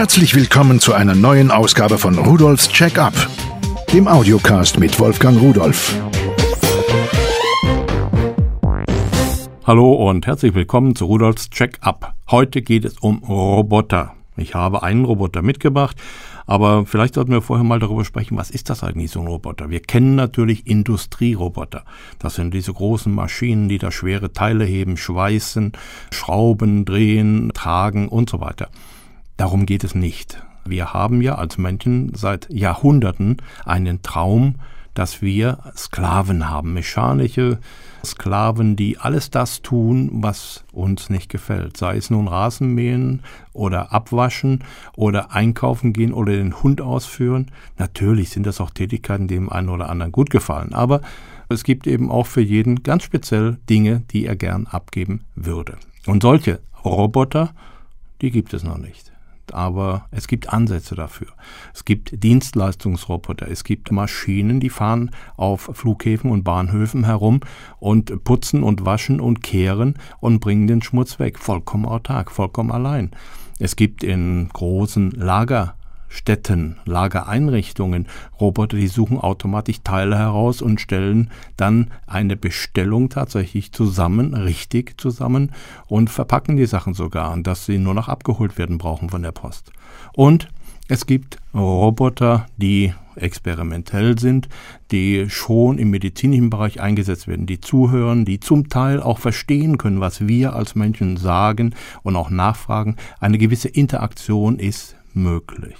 Herzlich willkommen zu einer neuen Ausgabe von Rudolfs Check-up, dem Audiocast mit Wolfgang Rudolf. Hallo und herzlich willkommen zu Rudolfs Check-up. Heute geht es um Roboter. Ich habe einen Roboter mitgebracht, aber vielleicht sollten wir vorher mal darüber sprechen, was ist das eigentlich so ein Roboter? Wir kennen natürlich Industrieroboter. Das sind diese großen Maschinen, die da schwere Teile heben, schweißen, schrauben, drehen, tragen und so weiter. Darum geht es nicht. Wir haben ja als Menschen seit Jahrhunderten einen Traum, dass wir Sklaven haben, mechanische Sklaven, die alles das tun, was uns nicht gefällt. Sei es nun Rasenmähen oder abwaschen oder einkaufen gehen oder den Hund ausführen. Natürlich sind das auch Tätigkeiten, die dem einen oder anderen gut gefallen. Aber es gibt eben auch für jeden ganz speziell Dinge, die er gern abgeben würde. Und solche Roboter, die gibt es noch nicht aber es gibt Ansätze dafür. Es gibt Dienstleistungsroboter, es gibt Maschinen, die fahren auf Flughäfen und Bahnhöfen herum und putzen und waschen und kehren und bringen den Schmutz weg. Vollkommen autark, vollkommen allein. Es gibt in großen Lager Städten, Lagereinrichtungen, Roboter, die suchen automatisch Teile heraus und stellen dann eine Bestellung tatsächlich zusammen, richtig zusammen und verpacken die Sachen sogar, dass sie nur noch abgeholt werden brauchen von der Post. Und es gibt Roboter, die experimentell sind, die schon im medizinischen Bereich eingesetzt werden, die zuhören, die zum Teil auch verstehen können, was wir als Menschen sagen und auch nachfragen. Eine gewisse Interaktion ist möglich.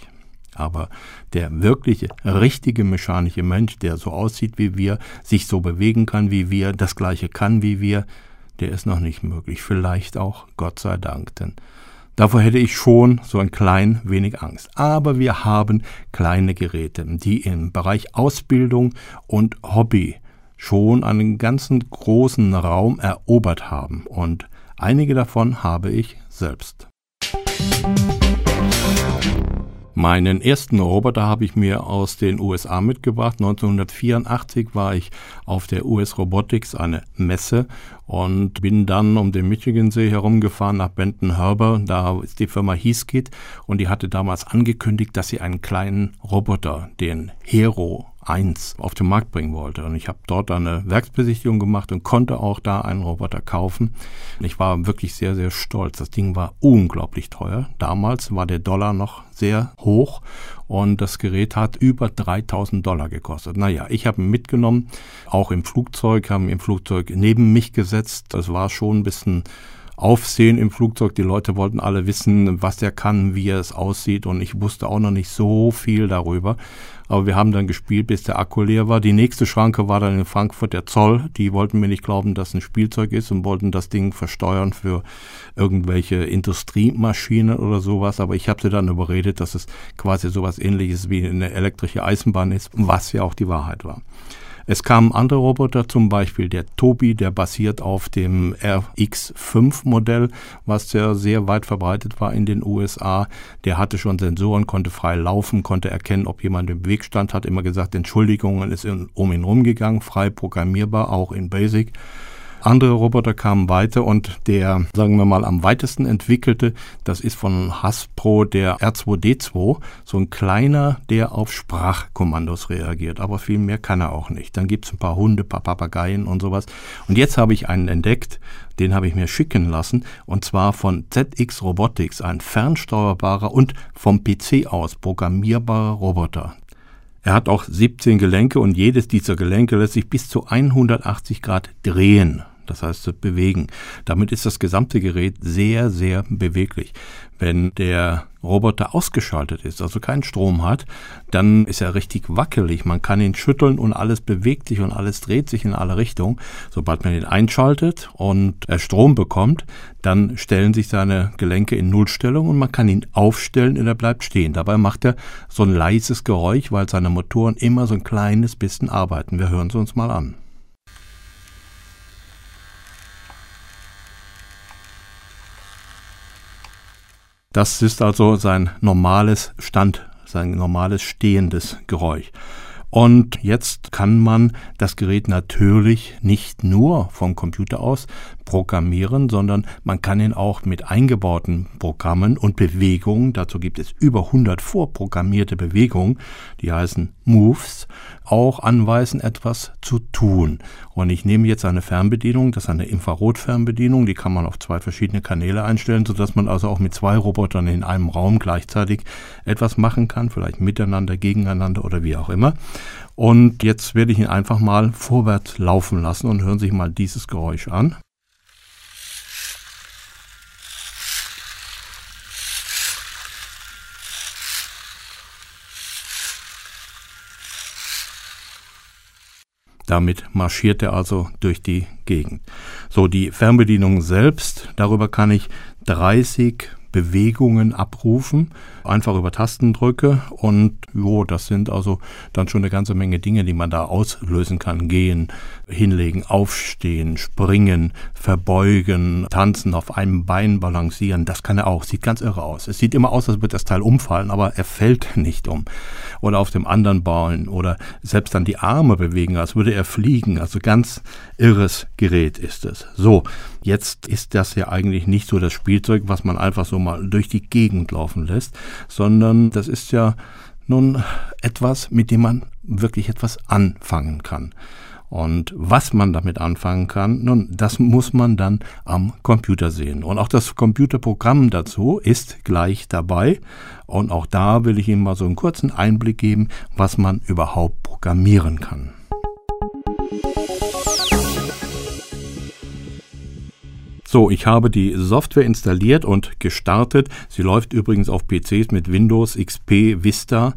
Aber der wirkliche, richtige mechanische Mensch, der so aussieht wie wir, sich so bewegen kann wie wir, das gleiche kann wie wir, der ist noch nicht möglich. Vielleicht auch, Gott sei Dank, denn davor hätte ich schon so ein klein wenig Angst. Aber wir haben kleine Geräte, die im Bereich Ausbildung und Hobby schon einen ganzen großen Raum erobert haben. Und einige davon habe ich selbst. Meinen ersten Roboter habe ich mir aus den USA mitgebracht. 1984 war ich auf der US Robotics, eine Messe, und bin dann um den Michigansee herumgefahren nach Benton Harbor. Da ist die Firma Heathkit und die hatte damals angekündigt, dass sie einen kleinen Roboter, den Hero 1 auf den Markt bringen wollte. Und ich habe dort eine Werksbesichtigung gemacht und konnte auch da einen Roboter kaufen. Ich war wirklich sehr, sehr stolz. Das Ding war unglaublich teuer. Damals war der Dollar noch sehr hoch und das Gerät hat über 3000 Dollar gekostet. Naja, ich habe ihn mitgenommen, auch im Flugzeug, haben im Flugzeug neben mich gesetzt. Das war schon ein bisschen Aufsehen im Flugzeug. Die Leute wollten alle wissen, was er kann, wie er es aussieht und ich wusste auch noch nicht so viel darüber. Aber wir haben dann gespielt, bis der Akku leer war. Die nächste Schranke war dann in Frankfurt der Zoll. Die wollten mir nicht glauben, dass ein Spielzeug ist und wollten das Ding versteuern für irgendwelche Industriemaschinen oder sowas. Aber ich habe sie dann überredet, dass es quasi sowas ähnliches wie eine elektrische Eisenbahn ist, was ja auch die Wahrheit war. Es kamen andere Roboter, zum Beispiel der Tobi, der basiert auf dem RX5-Modell, was ja sehr weit verbreitet war in den USA. Der hatte schon Sensoren, konnte frei laufen, konnte erkennen, ob jemand im Weg stand, hat immer gesagt, Entschuldigungen, ist um ihn rumgegangen, frei programmierbar, auch in Basic. Andere Roboter kamen weiter und der, sagen wir mal, am weitesten entwickelte, das ist von Hasbro der R2D2, so ein kleiner, der auf Sprachkommandos reagiert. Aber viel mehr kann er auch nicht. Dann gibt es ein paar Hunde, paar Papageien und sowas. Und jetzt habe ich einen entdeckt, den habe ich mir schicken lassen, und zwar von ZX Robotics, ein fernsteuerbarer und vom PC aus programmierbarer Roboter. Er hat auch 17 Gelenke und jedes dieser Gelenke lässt sich bis zu 180 Grad drehen das heißt bewegen. Damit ist das gesamte Gerät sehr, sehr beweglich. Wenn der Roboter ausgeschaltet ist, also keinen Strom hat, dann ist er richtig wackelig. Man kann ihn schütteln und alles bewegt sich und alles dreht sich in alle Richtungen. Sobald man ihn einschaltet und er Strom bekommt, dann stellen sich seine Gelenke in Nullstellung und man kann ihn aufstellen und er bleibt stehen. Dabei macht er so ein leises Geräusch, weil seine Motoren immer so ein kleines bisschen arbeiten. Wir hören sie uns mal an. Das ist also sein normales Stand, sein normales stehendes Geräusch. Und jetzt kann man das Gerät natürlich nicht nur vom Computer aus programmieren, sondern man kann ihn auch mit eingebauten Programmen und Bewegungen, dazu gibt es über 100 vorprogrammierte Bewegungen, die heißen Moves, auch anweisen, etwas zu tun. Und ich nehme jetzt eine Fernbedienung, das ist eine Infrarotfernbedienung, die kann man auf zwei verschiedene Kanäle einstellen, sodass man also auch mit zwei Robotern in einem Raum gleichzeitig etwas machen kann, vielleicht miteinander, gegeneinander oder wie auch immer. Und jetzt werde ich ihn einfach mal vorwärts laufen lassen und hören sich mal dieses Geräusch an. Damit marschiert er also durch die Gegend. So, die Fernbedienung selbst, darüber kann ich 30 Bewegungen abrufen, einfach über Tastendrücke und jo, das sind also dann schon eine ganze Menge Dinge, die man da auslösen kann. Gehen, hinlegen, aufstehen, springen, verbeugen, tanzen, auf einem Bein balancieren, das kann er auch. Sieht ganz irre aus. Es sieht immer aus, als würde das Teil umfallen, aber er fällt nicht um. Oder auf dem anderen Bein oder selbst dann die Arme bewegen, als würde er fliegen. Also ganz irres Gerät ist es. So, jetzt ist das ja eigentlich nicht so das Spielzeug, was man einfach so mal durch die Gegend laufen lässt, sondern das ist ja nun etwas, mit dem man wirklich etwas anfangen kann. Und was man damit anfangen kann, nun, das muss man dann am Computer sehen. Und auch das Computerprogramm dazu ist gleich dabei. Und auch da will ich Ihnen mal so einen kurzen Einblick geben, was man überhaupt programmieren kann. So, ich habe die Software installiert und gestartet. Sie läuft übrigens auf PCs mit Windows XP Vista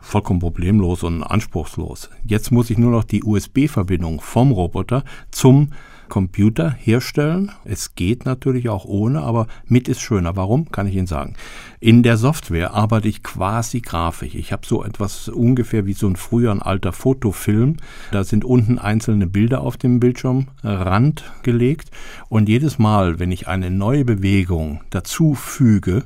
vollkommen problemlos und anspruchslos. Jetzt muss ich nur noch die USB-Verbindung vom Roboter zum Computer herstellen. Es geht natürlich auch ohne, aber mit ist schöner. Warum? Kann ich Ihnen sagen. In der Software arbeite ich quasi grafisch. Ich habe so etwas ungefähr wie so ein früher ein alter Fotofilm. Da sind unten einzelne Bilder auf dem Bildschirmrand gelegt und jedes Mal, wenn ich eine neue Bewegung dazu füge,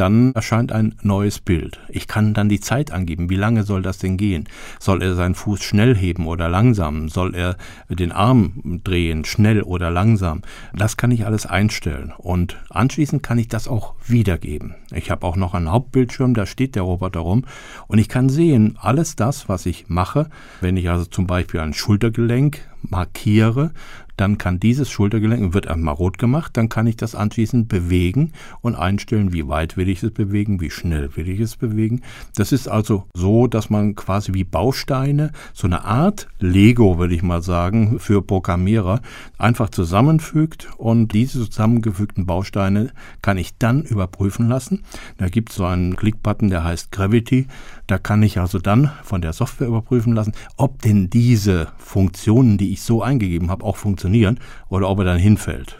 dann erscheint ein neues Bild. Ich kann dann die Zeit angeben. Wie lange soll das denn gehen? Soll er seinen Fuß schnell heben oder langsam? Soll er den Arm drehen, schnell oder langsam? Das kann ich alles einstellen. Und anschließend kann ich das auch wiedergeben. Ich habe auch noch einen Hauptbildschirm, da steht der Roboter rum. Und ich kann sehen, alles das, was ich mache, wenn ich also zum Beispiel ein Schultergelenk markiere, dann kann dieses Schultergelenk, wird einmal rot gemacht, dann kann ich das anschließend bewegen und einstellen, wie weit will ich es bewegen, wie schnell will ich es bewegen. Das ist also so, dass man quasi wie Bausteine, so eine Art Lego, würde ich mal sagen, für Programmierer einfach zusammenfügt und diese zusammengefügten Bausteine kann ich dann überprüfen lassen. Da gibt es so einen Klickbutton, der heißt Gravity. Da kann ich also dann von der Software überprüfen lassen, ob denn diese Funktionen, die ich so eingegeben habe, auch funktionieren oder ob er dann hinfällt.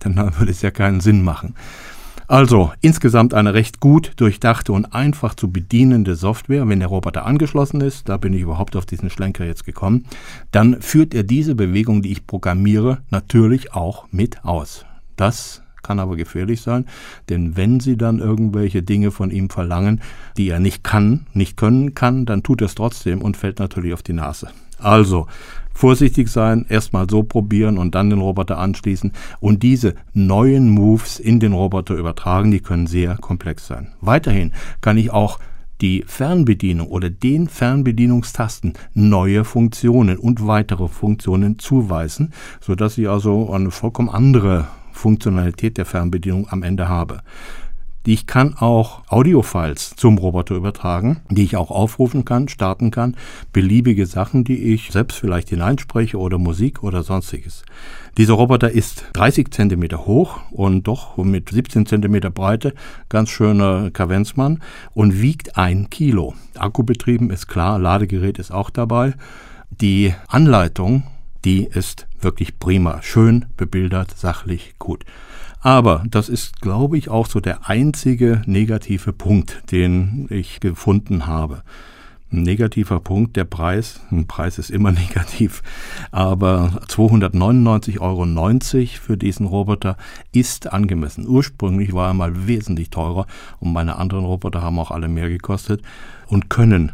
dann würde es ja keinen Sinn machen. Also insgesamt eine recht gut durchdachte und einfach zu bedienende Software. Wenn der Roboter angeschlossen ist, da bin ich überhaupt auf diesen Schlenker jetzt gekommen, dann führt er diese Bewegung, die ich programmiere, natürlich auch mit aus. Das kann aber gefährlich sein, denn wenn Sie dann irgendwelche Dinge von ihm verlangen, die er nicht kann, nicht können kann, dann tut er es trotzdem und fällt natürlich auf die Nase. Also vorsichtig sein, erstmal so probieren und dann den Roboter anschließen und diese neuen Moves in den Roboter übertragen, die können sehr komplex sein. Weiterhin kann ich auch die Fernbedienung oder den Fernbedienungstasten neue Funktionen und weitere Funktionen zuweisen, sodass ich also eine vollkommen andere Funktionalität der Fernbedienung am Ende habe. Ich kann auch Audiofiles zum Roboter übertragen, die ich auch aufrufen kann, starten kann, beliebige Sachen, die ich selbst vielleicht hineinspreche oder Musik oder sonstiges. Dieser Roboter ist 30 Zentimeter hoch und doch mit 17 Zentimeter Breite, ganz schöner Kavenzmann und wiegt ein Kilo. Akkubetrieben ist klar, Ladegerät ist auch dabei. Die Anleitung, die ist wirklich prima, schön bebildert, sachlich gut. Aber das ist, glaube ich, auch so der einzige negative Punkt, den ich gefunden habe. Ein negativer Punkt, der Preis. Ein Preis ist immer negativ. Aber 299,90 Euro für diesen Roboter ist angemessen. Ursprünglich war er mal wesentlich teurer und meine anderen Roboter haben auch alle mehr gekostet und können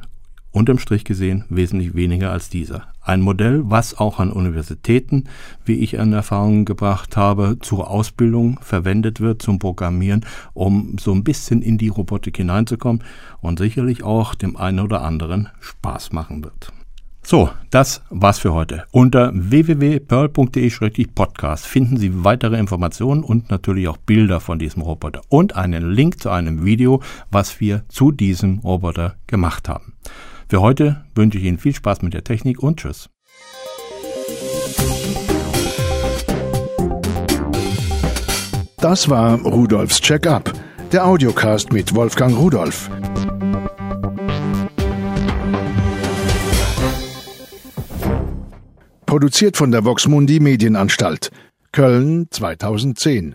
unterm Strich gesehen wesentlich weniger als dieser. Ein Modell, was auch an Universitäten, wie ich in Erfahrung gebracht habe, zur Ausbildung verwendet wird, zum Programmieren, um so ein bisschen in die Robotik hineinzukommen und sicherlich auch dem einen oder anderen Spaß machen wird. So, das war's für heute. Unter www.pearl.de-podcast finden Sie weitere Informationen und natürlich auch Bilder von diesem Roboter und einen Link zu einem Video, was wir zu diesem Roboter gemacht haben. Für heute wünsche ich Ihnen viel Spaß mit der Technik und Tschüss. Das war Rudolfs Check-up, der Audiocast mit Wolfgang Rudolf. Produziert von der Voxmundi Medienanstalt. Köln 2010.